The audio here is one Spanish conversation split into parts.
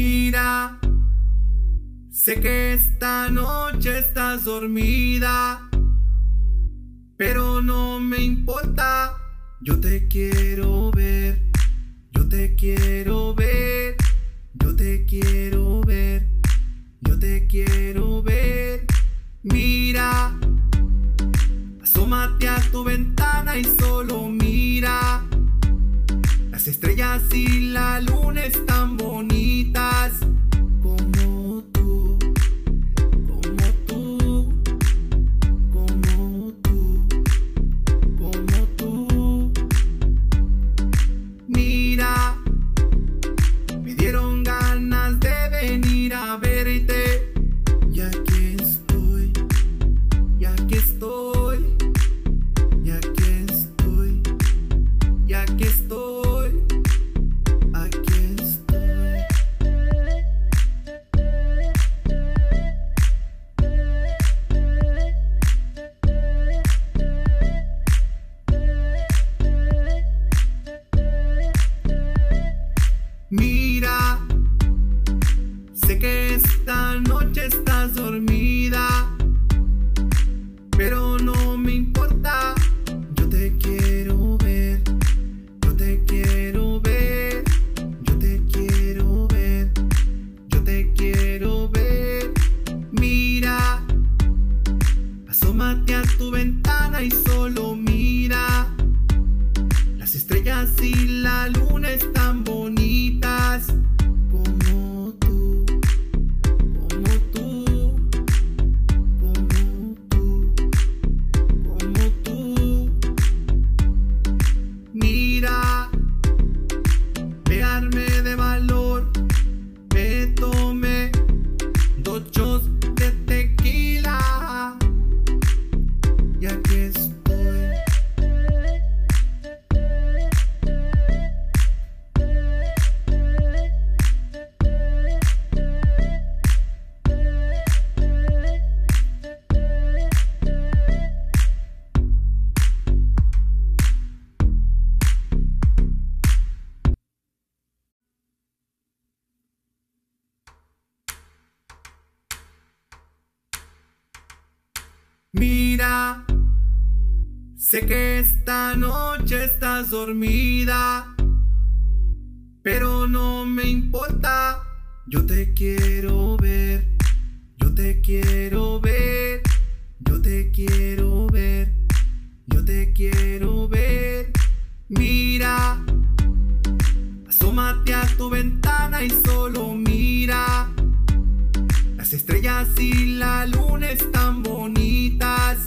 Mira, sé que esta noche estás dormida, pero no me importa, yo te quiero ver, yo te quiero ver, yo te quiero ver, yo te quiero ver. Mira, asómate a tu ventana y. Las estrellas y la luna están bonitas como tú, como tú, como tú, como tú. Mira, me dieron ganas de venir a verte. Y aquí estoy, y aquí estoy, Mira, sé que esta noche estás dormida, pero no me importa. Yo te quiero ver, yo te quiero ver, yo te quiero ver, yo te quiero ver. Mira, asómate a tu ventana y solo mira. Las estrellas y la luna están bonitas Mira, sé que esta noche estás dormida, pero no me importa. Yo te quiero ver, yo te quiero ver, yo te quiero ver, yo te quiero ver. Mira, asómate a tu ventana y solo mira. Las estrellas y la luna están bonitas.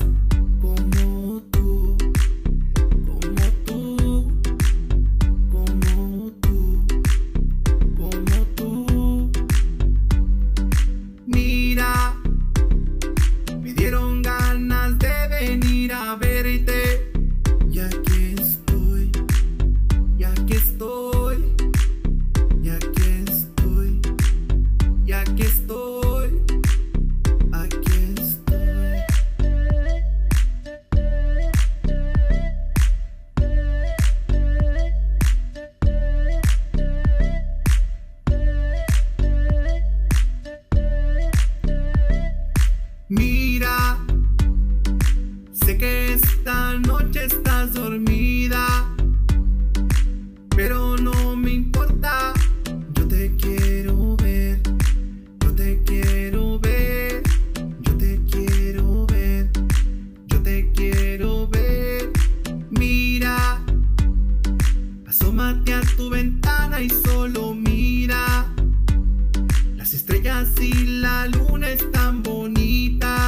Me juegas y la luna es tan bonita.